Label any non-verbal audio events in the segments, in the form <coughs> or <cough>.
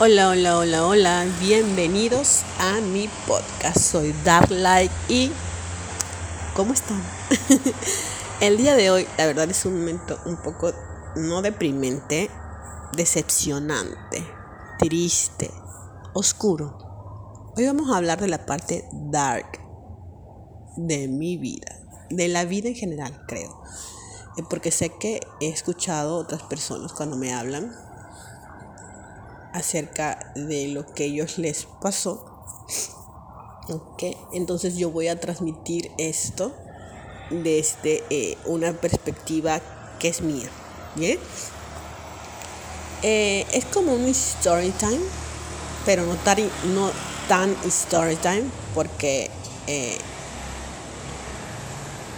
Hola, hola, hola, hola. Bienvenidos a mi podcast. Soy Dark Light y ¿cómo están? <laughs> El día de hoy, la verdad es un momento un poco no deprimente, decepcionante, triste, oscuro. Hoy vamos a hablar de la parte dark de mi vida, de la vida en general, creo. Eh, porque sé que he escuchado otras personas cuando me hablan acerca de lo que ellos les pasó. Okay. Entonces yo voy a transmitir esto desde eh, una perspectiva que es mía. ¿Bien? Eh, es como un story time, pero no tan, no tan story time porque eh,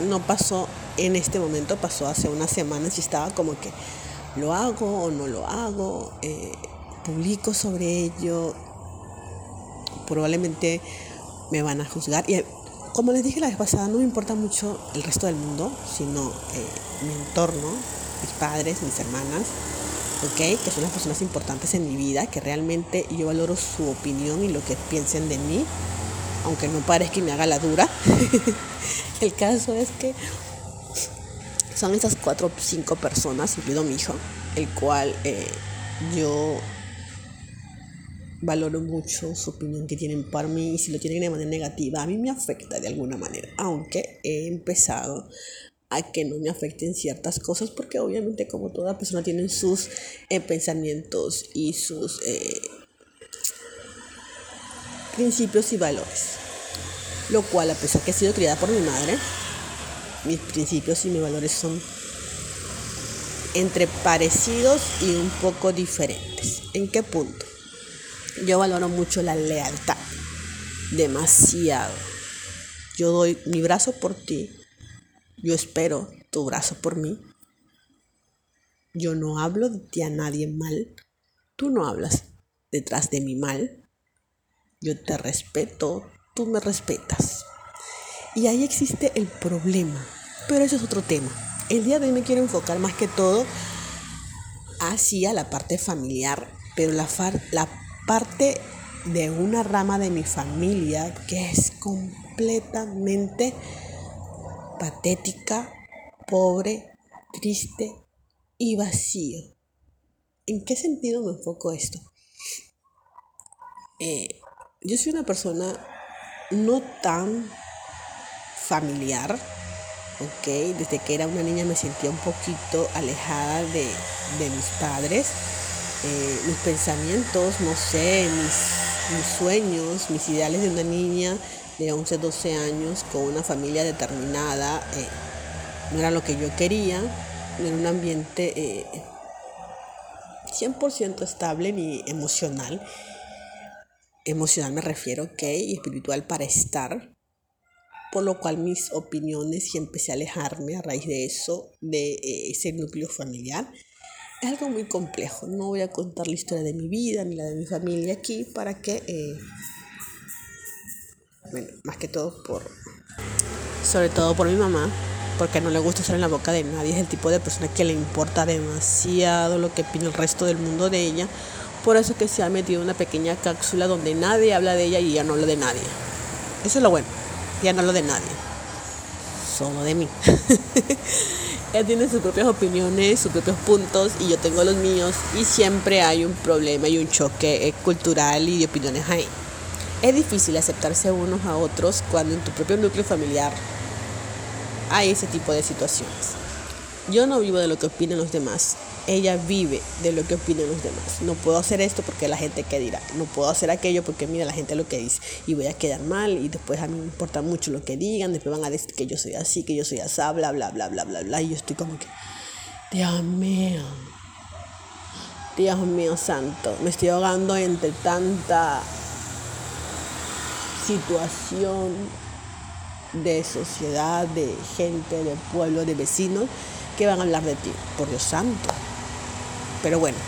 no pasó en este momento, pasó hace unas semanas y estaba como que lo hago o no lo hago publico sobre ello, probablemente me van a juzgar. Y como les dije la vez pasada, no me importa mucho el resto del mundo, sino eh, mi entorno, mis padres, mis hermanas, ¿ok? Que son las personas importantes en mi vida, que realmente yo valoro su opinión y lo que piensen de mí, aunque no parezca que me haga la dura. <laughs> el caso es que son esas cuatro o cinco personas, incluido mi hijo, el cual eh, yo valoro mucho su opinión que tienen para mí y si lo tienen de manera negativa, a mí me afecta de alguna manera, aunque he empezado a que no me afecten ciertas cosas porque obviamente como toda persona tiene sus eh, pensamientos y sus eh, principios y valores. Lo cual a pesar que he sido criada por mi madre, mis principios y mis valores son entre parecidos y un poco diferentes. ¿En qué punto? Yo valoro mucho la lealtad, demasiado. Yo doy mi brazo por ti, yo espero tu brazo por mí. Yo no hablo de ti a nadie mal, tú no hablas detrás de mi mal. Yo te respeto, tú me respetas. Y ahí existe el problema, pero eso es otro tema. El día de hoy me quiero enfocar más que todo hacia la parte familiar, pero la, la parte de una rama de mi familia que es completamente patética, pobre, triste y vacío. ¿En qué sentido me enfoco esto? Eh, yo soy una persona no tan familiar, ¿ok? Desde que era una niña me sentía un poquito alejada de, de mis padres eh, mis pensamientos, no sé, mis, sueños, mis ideales de una niña de 11, 12 años con una familia determinada, eh, no era lo que yo quería, no era un ambiente 100% eh, estable ni emocional. Emocional me refiero, ok, y espiritual para estar, por lo cual mis opiniones y empecé a alejarme a raíz de eso, de ese núcleo familiar es algo muy complejo. No voy a contar la historia de mi vida ni la de mi familia aquí para que, eh, bueno, más que todo por, sobre todo por mi mamá, porque no le gusta estar en la boca de nadie. Es el tipo de persona que le importa demasiado lo que opina el resto del mundo de ella. Por eso que se ha metido una pequeña cápsula donde nadie habla de ella y ya no habla de nadie. Eso es lo bueno. Ya no hablo de nadie. Solo de mí. <laughs> Ella tiene sus propias opiniones, sus propios puntos y yo tengo los míos y siempre hay un problema y un choque eh, cultural y de opiniones ahí. Es difícil aceptarse unos a otros cuando en tu propio núcleo familiar hay ese tipo de situaciones. Yo no vivo de lo que opinan los demás, ella vive de lo que opinan los demás. No puedo hacer esto porque la gente que dirá, no puedo hacer aquello porque mira la gente lo que dice y voy a quedar mal y después a mí me importa mucho lo que digan, después van a decir que yo soy así, que yo soy así, bla, bla, bla, bla, bla, bla. Y yo estoy como que, Dios mío, Dios mío santo, me estoy ahogando entre tanta situación de sociedad, de gente, de pueblo, de vecinos que van a hablar de ti, por Dios santo. Pero bueno,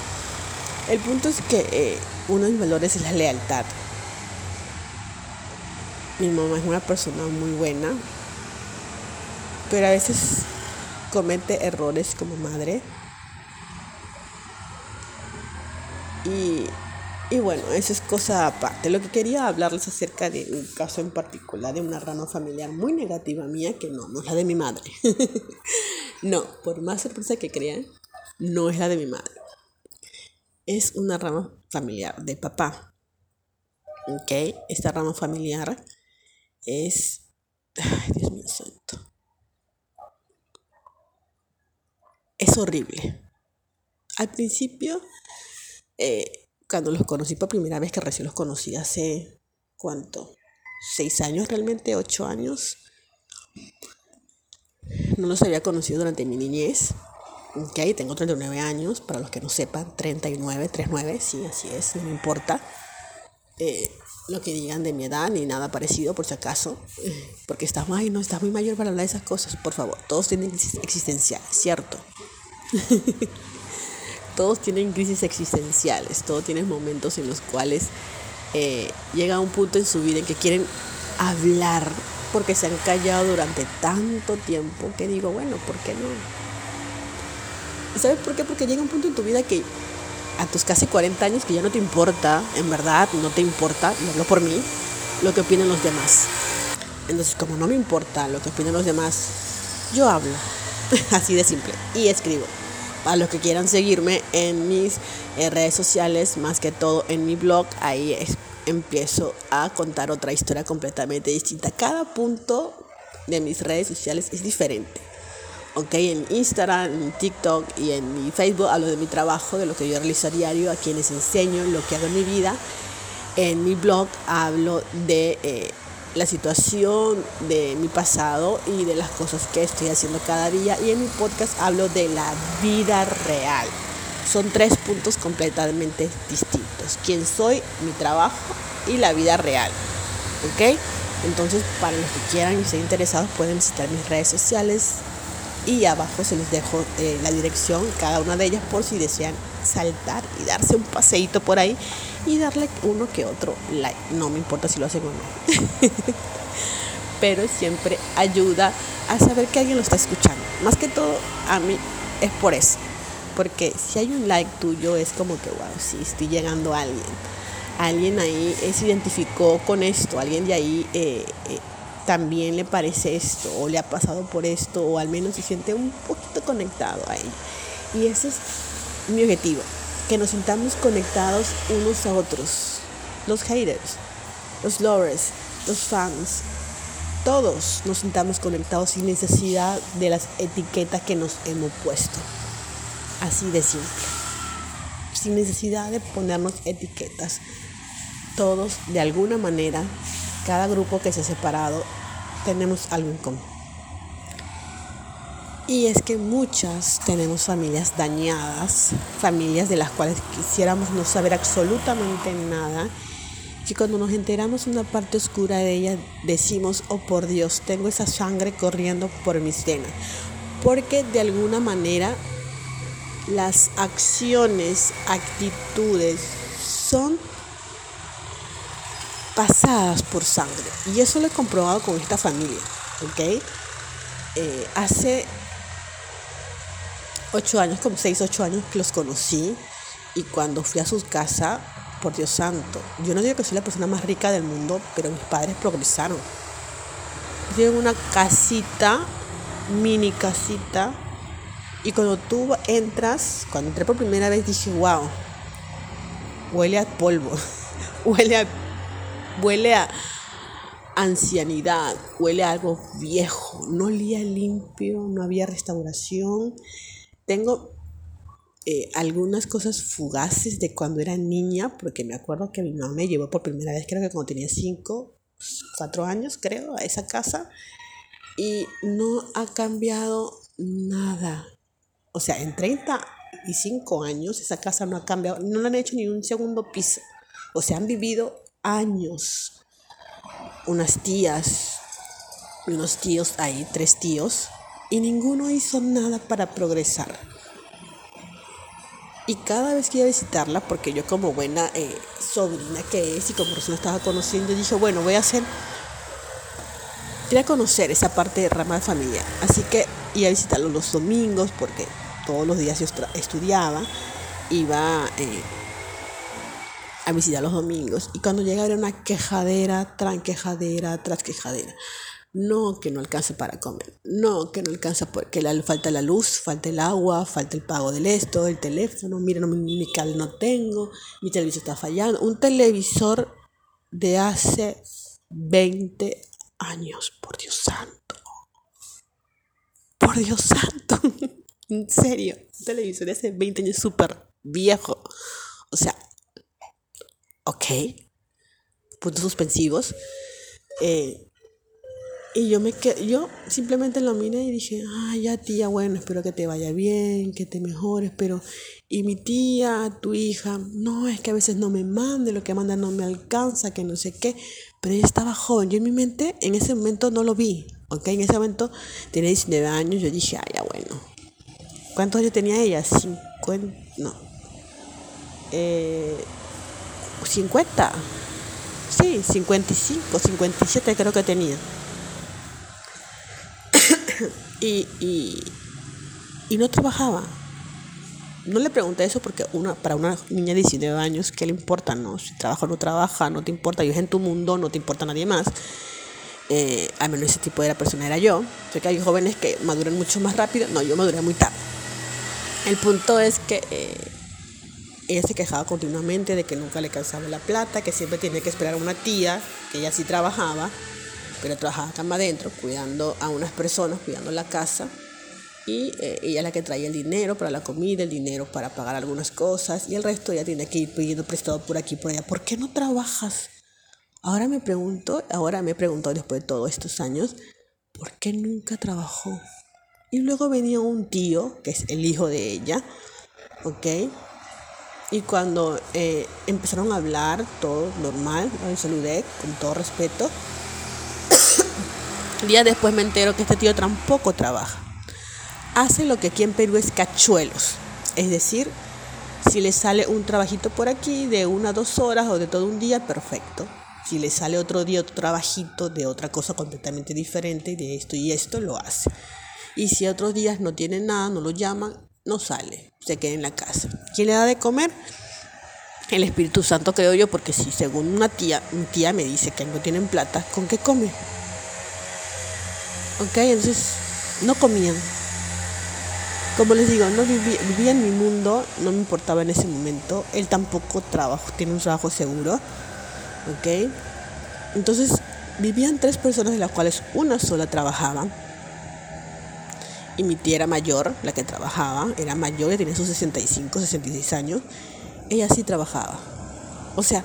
el punto es que eh, uno de mis valores es la lealtad. Mi mamá es una persona muy buena, pero a veces comete errores como madre. Y Y bueno, eso es cosa aparte. Lo que quería hablarles acerca de un caso en particular de una rama familiar muy negativa mía, que no, no es la de mi madre. <laughs> no, por más sorpresa que crean, no es la de mi madre. Es una rama familiar de papá. ¿Ok? Esta rama familiar es... Ay, Dios mío santo. Es horrible. Al principio... Eh, cuando los conocí por primera vez, que recién los conocí hace, ¿cuánto? ¿Seis años realmente? ¿Ocho años? No los había conocido durante mi niñez. Ok, tengo 39 años, para los que no sepan, 39, 39, sí, así es, no me importa eh, lo que digan de mi edad ni nada parecido, por si acaso, <laughs> porque estás, ay, no, estás muy mayor para hablar de esas cosas, por favor, todos tienen existencial, ¿cierto? <laughs> todos tienen crisis existenciales, todos tienen momentos en los cuales eh, llega un punto en su vida en que quieren hablar porque se han callado durante tanto tiempo que digo, bueno, ¿por qué no? ¿Y sabes por qué? Porque llega un punto en tu vida que a tus casi 40 años que ya no te importa, en verdad, no te importa, y hablo por mí, lo que opinan los demás. Entonces, como no me importa lo que opinan los demás, yo hablo, <laughs> así de simple, y escribo a los que quieran seguirme en mis eh, redes sociales, más que todo en mi blog, ahí empiezo a contar otra historia completamente distinta. Cada punto de mis redes sociales es diferente. Ok, en Instagram, en TikTok y en mi Facebook hablo de mi trabajo, de lo que yo realizo a diario, a quienes enseño, lo que hago en mi vida. En mi blog hablo de eh, la situación de mi pasado y de las cosas que estoy haciendo cada día. Y en mi podcast hablo de la vida real. Son tres puntos completamente distintos. Quién soy, mi trabajo y la vida real. ¿Ok? Entonces, para los que quieran y estén interesados, pueden visitar mis redes sociales. Y abajo se les dejo eh, la dirección, cada una de ellas, por si desean saltar y darse un paseíto por ahí y darle uno que otro like. No me importa si lo hacen o no. <laughs> Pero siempre ayuda a saber que alguien lo está escuchando. Más que todo, a mí es por eso. Porque si hay un like tuyo, es como que, wow, sí, estoy llegando a alguien. Alguien ahí se identificó con esto, alguien de ahí eh, eh, también le parece esto, o le ha pasado por esto, o al menos se siente un poquito conectado ahí. Y ese es mi objetivo, que nos sintamos conectados unos a otros. Los haters, los lovers, los fans, todos nos sintamos conectados sin necesidad de las etiquetas que nos hemos puesto. Así de simple. Sin necesidad de ponernos etiquetas. Todos, de alguna manera, cada grupo que se ha separado, tenemos algo en común. Y es que muchas tenemos familias dañadas, familias de las cuales quisiéramos no saber absolutamente nada. Y cuando nos enteramos una parte oscura de ella, decimos, oh por Dios, tengo esa sangre corriendo por mis venas. Porque de alguna manera las acciones, actitudes son pasadas por sangre. Y eso lo he comprobado con esta familia. ¿ok? Eh, hace ocho años, como seis, ocho años que los conocí y cuando fui a su casa, por Dios santo, yo no digo que soy la persona más rica del mundo, pero mis padres progresaron. Tienen una casita, mini casita, y cuando tú entras, cuando entré por primera vez dije, wow, huele a polvo, <laughs> huele a, huele a ancianidad, huele a algo viejo, no olía limpio, no había restauración tengo eh, algunas cosas fugaces de cuando era niña, porque me acuerdo que mi mamá me llevó por primera vez, creo que cuando tenía 5, 4 años, creo, a esa casa. Y no ha cambiado nada. O sea, en 35 años esa casa no ha cambiado, no le han hecho ni un segundo piso. O sea, han vivido años. Unas tías, unos tíos ahí, tres tíos, y ninguno hizo nada para progresar. Y cada vez que iba a visitarla, porque yo como buena eh, sobrina que es y como persona estaba conociendo, dije, bueno, voy a hacer, ir a conocer esa parte de rama de familia. Así que iba a visitarlo los domingos, porque todos los días yo estudiaba, iba eh, a visitar los domingos. Y cuando llegaba era una quejadera, tras quejadera, tras quejadera. No, que no alcanza para comer. No, que no alcanza porque la, falta la luz, falta el agua, falta el pago del esto, el teléfono. Mira, no, mi, mi cable no tengo, mi televisor está fallando. Un televisor de hace 20 años, por Dios santo. Por Dios santo. <laughs> en serio, un televisor de hace 20 años súper viejo. O sea, ok. Puntos suspensivos. Eh, y yo me quedé, yo simplemente lo miré y dije, ah, ya tía, bueno, espero que te vaya bien, que te mejores, pero y mi tía, tu hija, no, es que a veces no me mande, lo que manda no me alcanza, que no sé qué, pero ella estaba joven, yo en mi mente en ese momento no lo vi, ok, en ese momento tenía 19 años, yo dije, ah, ya bueno, ¿cuántos años tenía ella? 50, no, eh, 50, sí, 55, 57 creo que tenía. <coughs> y, y, y, no trabajaba. No le pregunté eso porque una, para una niña de 19 años, ¿qué le importa? No? Si trabaja o no trabaja, no te importa, vives en tu mundo, no te importa nadie más. Eh, al menos ese tipo de persona era yo. Sé que hay jóvenes que maduran mucho más rápido. No, yo maduré muy tarde. El punto es que eh, ella se quejaba continuamente de que nunca le cansaba la plata, que siempre tenía que esperar a una tía, que ella sí trabajaba, pero trabajaba cama adentro, cuidando a unas personas, cuidando la casa. Y eh, ella es la que traía el dinero para la comida, el dinero para pagar algunas cosas, y el resto ella tiene que ir pidiendo prestado por aquí por allá. ¿Por qué no trabajas? Ahora me pregunto, ahora me he preguntado después de todos estos años, ¿por qué nunca trabajó? Y luego venía un tío, que es el hijo de ella, ¿ok? Y cuando eh, empezaron a hablar, todo normal, saludé con todo respeto. <coughs> Día después me entero que este tío tampoco trabaja. Hace lo que aquí en Perú es cachuelos. Es decir, si le sale un trabajito por aquí de una, dos horas o de todo un día, perfecto. Si le sale otro día otro trabajito de otra cosa completamente diferente, de esto y esto, lo hace. Y si otros días no tiene nada, no lo llaman, no sale, se queda en la casa. ¿Quién le da de comer? El Espíritu Santo creo yo, porque si según una tía, mi tía me dice que no tienen plata, ¿con qué come? Ok, entonces no comían. Como les digo, no vivía, vivía en mi mundo, no me importaba en ese momento. Él tampoco trabaja, tiene un trabajo seguro. Ok, entonces vivían tres personas de las cuales una sola trabajaba y mi tía era mayor, la que trabajaba, era mayor, tenía sus 65, 66 años, ella sí trabajaba. O sea,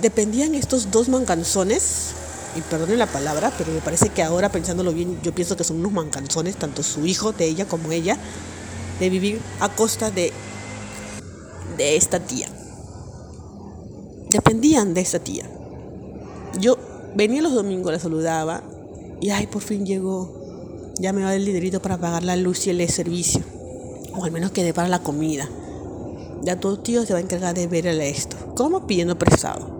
dependían estos dos mancanzones, y perdone la palabra, pero me parece que ahora pensándolo bien, yo pienso que son unos mancanzones, tanto su hijo de ella como ella, de vivir a costa de, de esta tía. Dependían de esta tía. Yo venía los domingos, la saludaba, y ay, por fin llegó ya me va el dinerito para pagar la luz y el servicio. O al menos quede para la comida. Ya tu tío se va a encargar de ver esto. ¿Cómo? Pidiendo prestado.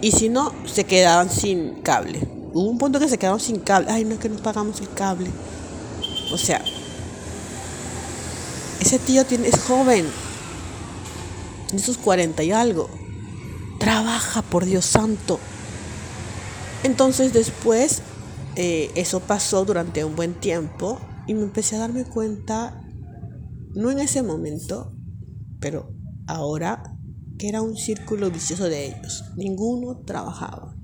Y si no, se quedaban sin cable. Hubo un punto que se quedaron sin cable. Ay, no es que no pagamos el cable. O sea, ese tío tiene, es joven. De sus 40 y algo. Trabaja, por Dios santo. Entonces después eh, eso pasó durante un buen tiempo y me empecé a darme cuenta, no en ese momento, pero ahora, que era un círculo vicioso de ellos. Ninguno trabajaba.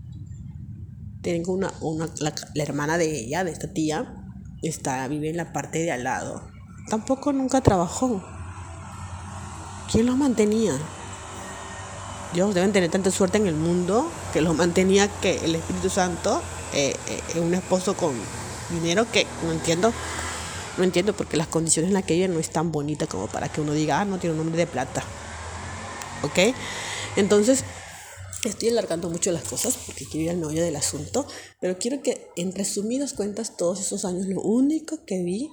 Tengo una, una la, hermana de ella, de esta tía, está, vive en la parte de al lado. Tampoco nunca trabajó. ¿Quién los mantenía? Dios deben tener tanta suerte en el mundo que los mantenía que el Espíritu Santo eh, eh, un esposo con dinero que no entiendo. No entiendo porque las condiciones en las que ella no es tan bonita como para que uno diga, ah, no tiene un nombre de plata. ¿Ok? Entonces, estoy alargando mucho las cosas porque quiero ir al meollo del asunto, pero quiero que en resumidas cuentas todos esos años lo único que vi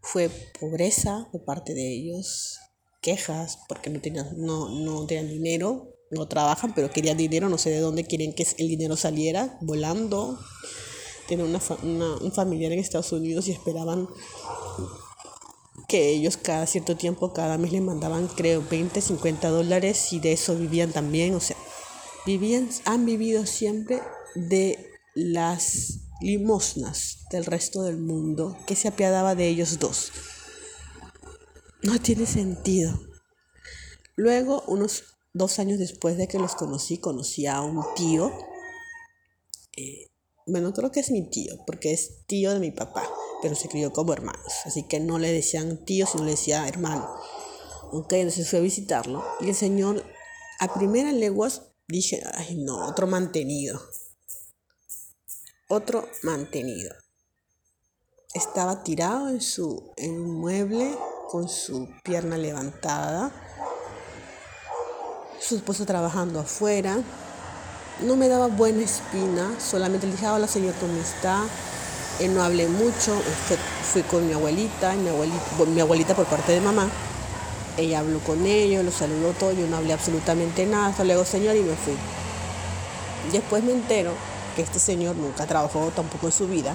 fue pobreza de parte de ellos, quejas porque no tenían, no, no tenían dinero, no trabajan, pero querían dinero, no sé de dónde quieren que el dinero saliera, volando. Tienen una, un familiar en Estados Unidos y esperaban que ellos cada cierto tiempo, cada mes les mandaban creo 20, 50 dólares y de eso vivían también, o sea, vivían, han vivido siempre de las limosnas del resto del mundo que se apiadaba de ellos dos. No tiene sentido. Luego, unos dos años después de que los conocí, conocí a un tío. Eh, bueno, creo que es mi tío, porque es tío de mi papá, pero se crió como hermanos. Así que no le decían tío, sino le decía hermano. Ok, entonces fui a visitarlo. Y el señor, a primera leguas, dije, ay no, otro mantenido. Otro mantenido. Estaba tirado en su en un mueble con su pierna levantada, su esposo trabajando afuera. No me daba buena espina, solamente le dije, hola señor, ¿cómo está? no hablé mucho, fui con mi abuelita, mi abuelita, mi abuelita por parte de mamá. Ella habló con ellos, los saludó todo, yo no hablé absolutamente nada, hasta luego señor y me fui. Después me entero que este señor nunca trabajó tampoco en su vida,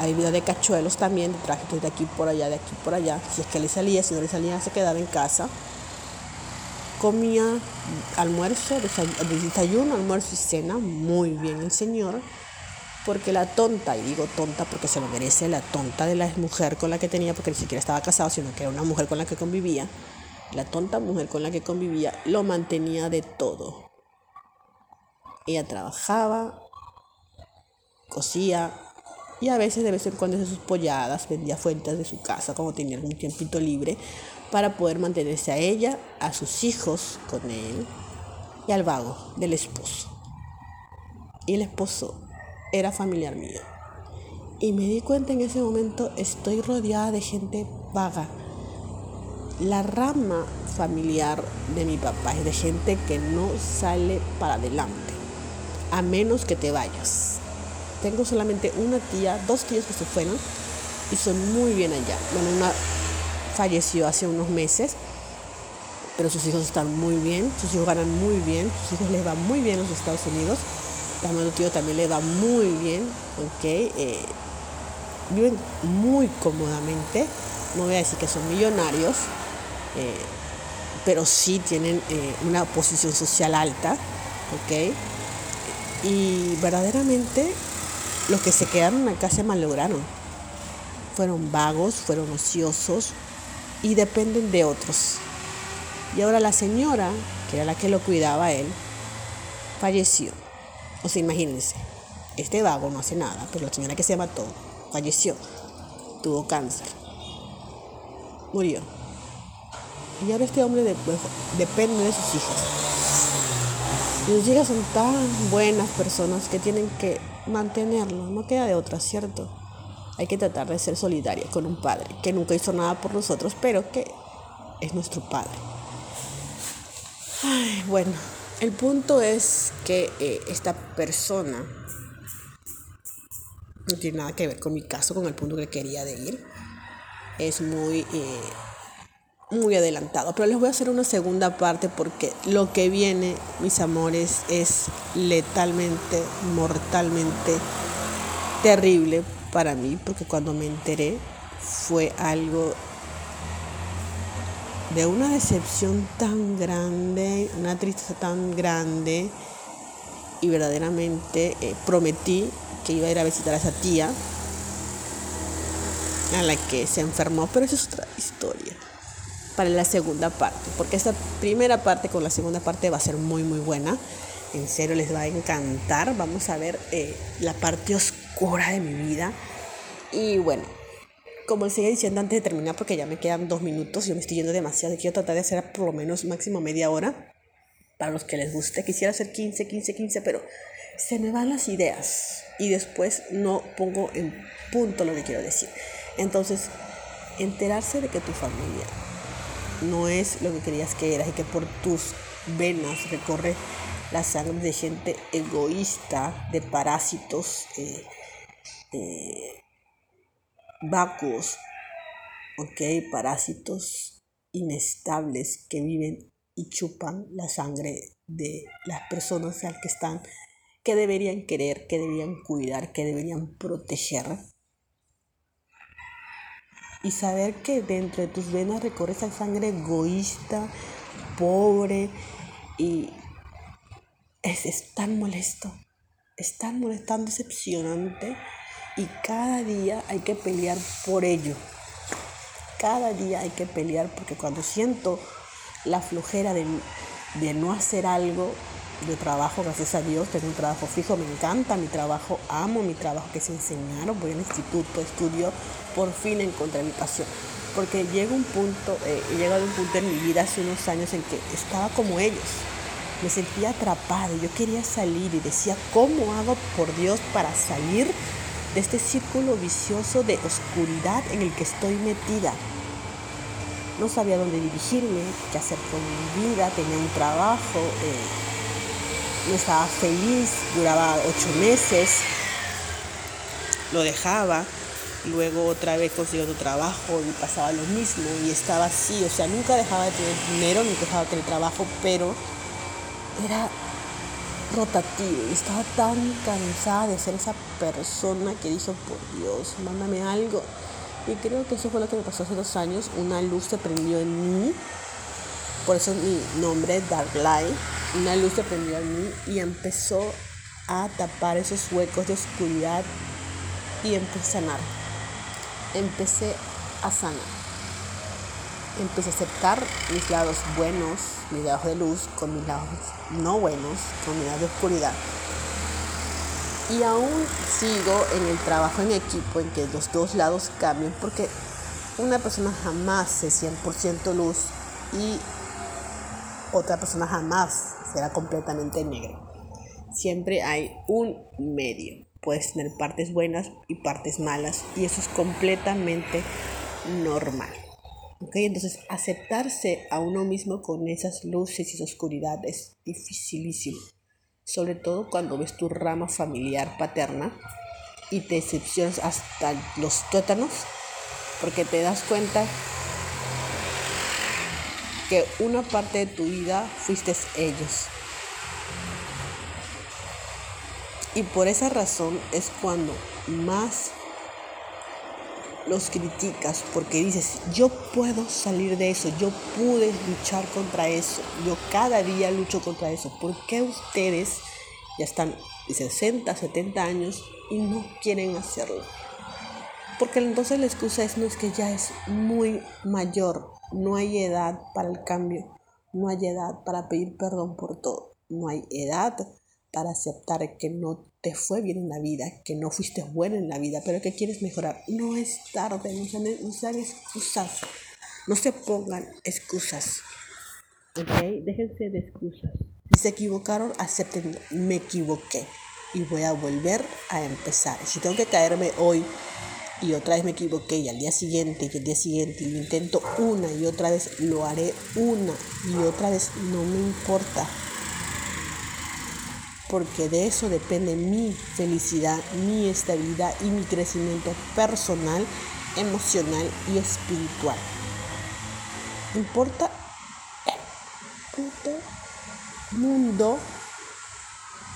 ha vivido de cachuelos también, de trajes de aquí por allá, de aquí por allá. Si es que le salía, si no le salía, se quedaba en casa. Comía almuerzo, desayuno, almuerzo y cena, muy bien el señor. Porque la tonta, y digo tonta porque se lo merece, la tonta de la mujer con la que tenía, porque ni siquiera estaba casado, sino que era una mujer con la que convivía, la tonta mujer con la que convivía, lo mantenía de todo. Ella trabajaba, cosía, y a veces de vez en cuando sus polladas, vendía fuentes de su casa como tenía algún tiempito libre para poder mantenerse a ella, a sus hijos con él y al vago del esposo. Y el esposo era familiar mío. Y me di cuenta en ese momento, estoy rodeada de gente vaga. La rama familiar de mi papá es de gente que no sale para adelante, a menos que te vayas. Tengo solamente una tía, dos tías que se fueron y son muy bien allá. Bueno, una falleció hace unos meses, pero sus hijos están muy bien, sus hijos ganan muy bien, sus hijos les va muy bien en los Estados Unidos. A mi tío también le va muy bien, ¿ok? Eh, viven muy cómodamente, no voy a decir que son millonarios, eh, pero sí tienen eh, una posición social alta, ¿ok? Y verdaderamente los que se quedaron acá se malograron. Fueron vagos, fueron ociosos y dependen de otros. Y ahora la señora, que era la que lo cuidaba a él, falleció. O sea, imagínense, este vago no hace nada, pero la señora que se mató falleció. Tuvo cáncer. Murió. Y ahora este hombre depende de sus hijos. Y los hijos son tan buenas personas que tienen que mantenerlo, no queda de otra, ¿cierto? Hay que tratar de ser solidaria con un padre que nunca hizo nada por nosotros, pero que es nuestro padre. bueno, el punto es que eh, esta persona no tiene nada que ver con mi caso, con el punto que quería de ir. Es muy eh, muy adelantado. Pero les voy a hacer una segunda parte porque lo que viene, mis amores, es letalmente, mortalmente terrible para mí, porque cuando me enteré fue algo de una decepción tan grande, una tristeza tan grande, y verdaderamente eh, prometí que iba a ir a visitar a esa tía a la que se enfermó, pero esa es otra historia para la segunda parte, porque esta primera parte con la segunda parte va a ser muy muy buena. En serio les va a encantar. Vamos a ver eh, la parte oscura de mi vida. Y bueno, como les seguía diciendo antes de terminar, porque ya me quedan dos minutos, yo me estoy yendo demasiado. Quiero tratar de hacer por lo menos máximo media hora. Para los que les guste, quisiera hacer 15, 15, 15, pero se me van las ideas y después no pongo en punto lo que quiero decir. Entonces, enterarse de que tu familia no es lo que querías que eras y que por tus venas recorre la sangre de gente egoísta, de parásitos eh, eh, vacuos, ¿ok? Parásitos inestables que viven y chupan la sangre de las personas al que están, que deberían querer, que deberían cuidar, que deberían proteger. y saber que dentro de tus venas recorre esa sangre egoísta, pobre y es, es tan molesto, es tan molesto, tan decepcionante y cada día hay que pelear por ello. Cada día hay que pelear porque cuando siento la flojera de, de no hacer algo, de trabajo, gracias a Dios, tengo un trabajo fijo, me encanta mi trabajo, amo mi trabajo que se enseñaron, voy al instituto, estudio, por fin encontré mi pasión. Porque llega un punto, eh, he llegado a un punto en mi vida hace unos años en que estaba como ellos, me sentía atrapada, yo quería salir y decía, ¿cómo hago por Dios para salir de este círculo vicioso de oscuridad en el que estoy metida? No sabía dónde dirigirme, qué hacer con mi vida, tenía un trabajo. Eh, no estaba feliz, duraba ocho meses, lo dejaba, luego otra vez consiguió otro trabajo y pasaba lo mismo y estaba así, o sea, nunca dejaba de tener dinero, nunca dejaba de tener trabajo, pero era rotativo y estaba tan cansada de ser esa persona que dijo, por Dios, mándame algo. Y creo que eso fue lo que me pasó hace dos años, una luz se prendió en mí, por eso mi nombre es Dark Light una luz se prendió en mí y empezó a tapar esos huecos de oscuridad y empecé a sanar. Empecé a sanar. Empecé a aceptar mis lados buenos, mis lados de luz, con mis lados no buenos, con mis lados de oscuridad. Y aún sigo en el trabajo en equipo, en que los dos lados cambien, porque una persona jamás es 100% luz y otra persona jamás será completamente negro. Siempre hay un medio. Puedes tener partes buenas y partes malas y eso es completamente normal. ¿Okay? Entonces, aceptarse a uno mismo con esas luces y oscuridad es dificilísimo. Sobre todo cuando ves tu rama familiar paterna y te decepcionas hasta los tuétanos porque te das cuenta que una parte de tu vida fuiste ellos. Y por esa razón es cuando más los criticas porque dices, yo puedo salir de eso, yo pude luchar contra eso, yo cada día lucho contra eso. ¿Por qué ustedes ya están de 60, 70 años y no quieren hacerlo? Porque entonces la excusa es, no es que ya es muy mayor, no hay edad para el cambio, no hay edad para pedir perdón por todo, no hay edad para aceptar que no te fue bien en la vida, que no fuiste bueno en la vida, pero que quieres mejorar. No es tarde, no sean, excusas, no se pongan excusas. ¿Ok? Déjense de excusas. Si se equivocaron, acepten, me equivoqué y voy a volver a empezar. Si tengo que caerme hoy y otra vez me equivoqué y al día siguiente y el día siguiente y lo intento una y otra vez lo haré una y otra vez no me importa porque de eso depende mi felicidad, mi estabilidad y mi crecimiento personal, emocional y espiritual. Importa el puto mundo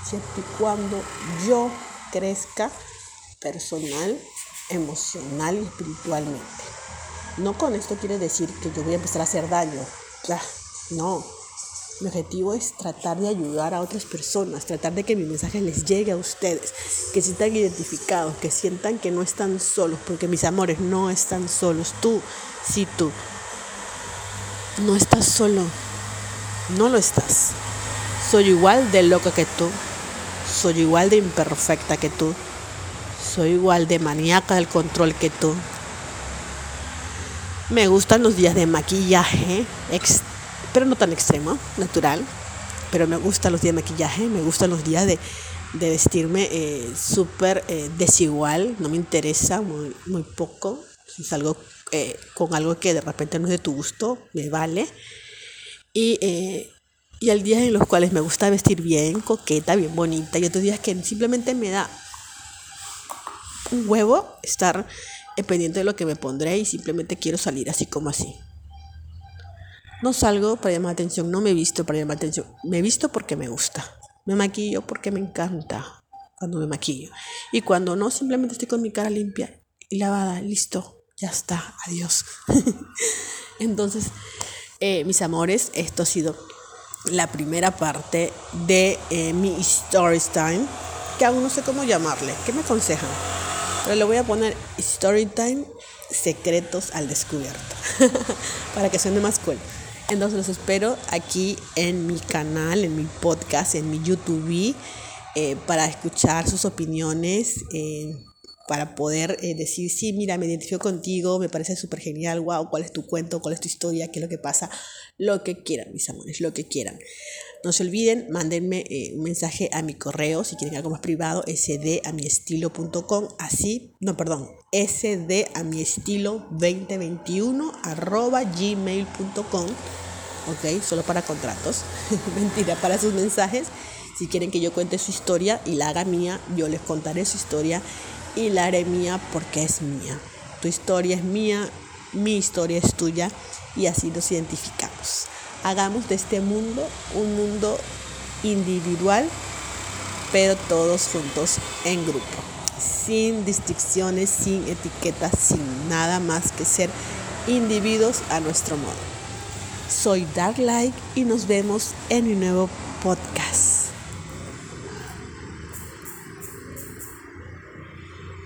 siempre y cuando yo crezca personal emocional y espiritualmente. No con esto quiere decir que yo voy a empezar a hacer daño. no. Mi objetivo es tratar de ayudar a otras personas, tratar de que mi mensaje les llegue a ustedes, que sientan identificados, que sientan que no están solos, porque mis amores no están solos. Tú, sí tú, no estás solo, no lo estás. Soy igual de loca que tú, soy igual de imperfecta que tú, soy igual de maníaca del control que tú. Me gustan los días de maquillaje, pero no tan extremo, natural. Pero me gustan los días de maquillaje, me gustan los días de, vestirme eh, súper eh, desigual, no me interesa muy, muy poco. Si salgo eh, con algo que de repente no es de tu gusto, me vale. Y, y hay días en los cuales me gusta vestir bien, coqueta, bien bonita, y otros días que simplemente me da un huevo estar pendiente de lo que me pondré y simplemente quiero salir así como así. No salgo para llamar atención, no me visto para llamar atención, me visto porque me gusta. Me maquillo porque me encanta cuando me maquillo. Y cuando no, simplemente estoy con mi cara limpia y lavada, listo. Ya está, adiós. <laughs> Entonces, eh, mis amores, esto ha sido la primera parte de eh, mi Stories Time, que aún no sé cómo llamarle. ¿Qué me aconsejan? Pero le voy a poner Story Time Secretos al Descubierto, <laughs> para que suene más cool. Entonces los espero aquí en mi canal, en mi podcast, en mi YouTube, eh, para escuchar sus opiniones para poder eh, decir, sí, mira, me identifico contigo, me parece súper genial, wow, cuál es tu cuento, cuál es tu historia, qué es lo que pasa, lo que quieran, mis amores, lo que quieran. No se olviden, mándenme eh, un mensaje a mi correo si quieren algo más privado, sdamiestilo.com, así, no, perdón, sdamiestilo2021 arroba gmail.com, ok, solo para contratos, <laughs> mentira, para sus mensajes. Si quieren que yo cuente su historia y la haga mía, yo les contaré su historia y la haré mía porque es mía. Tu historia es mía, mi historia es tuya y así nos identificamos. Hagamos de este mundo un mundo individual, pero todos juntos en grupo, sin distinciones, sin etiquetas, sin nada más que ser individuos a nuestro modo. Soy Dark Light y nos vemos en un nuevo podcast.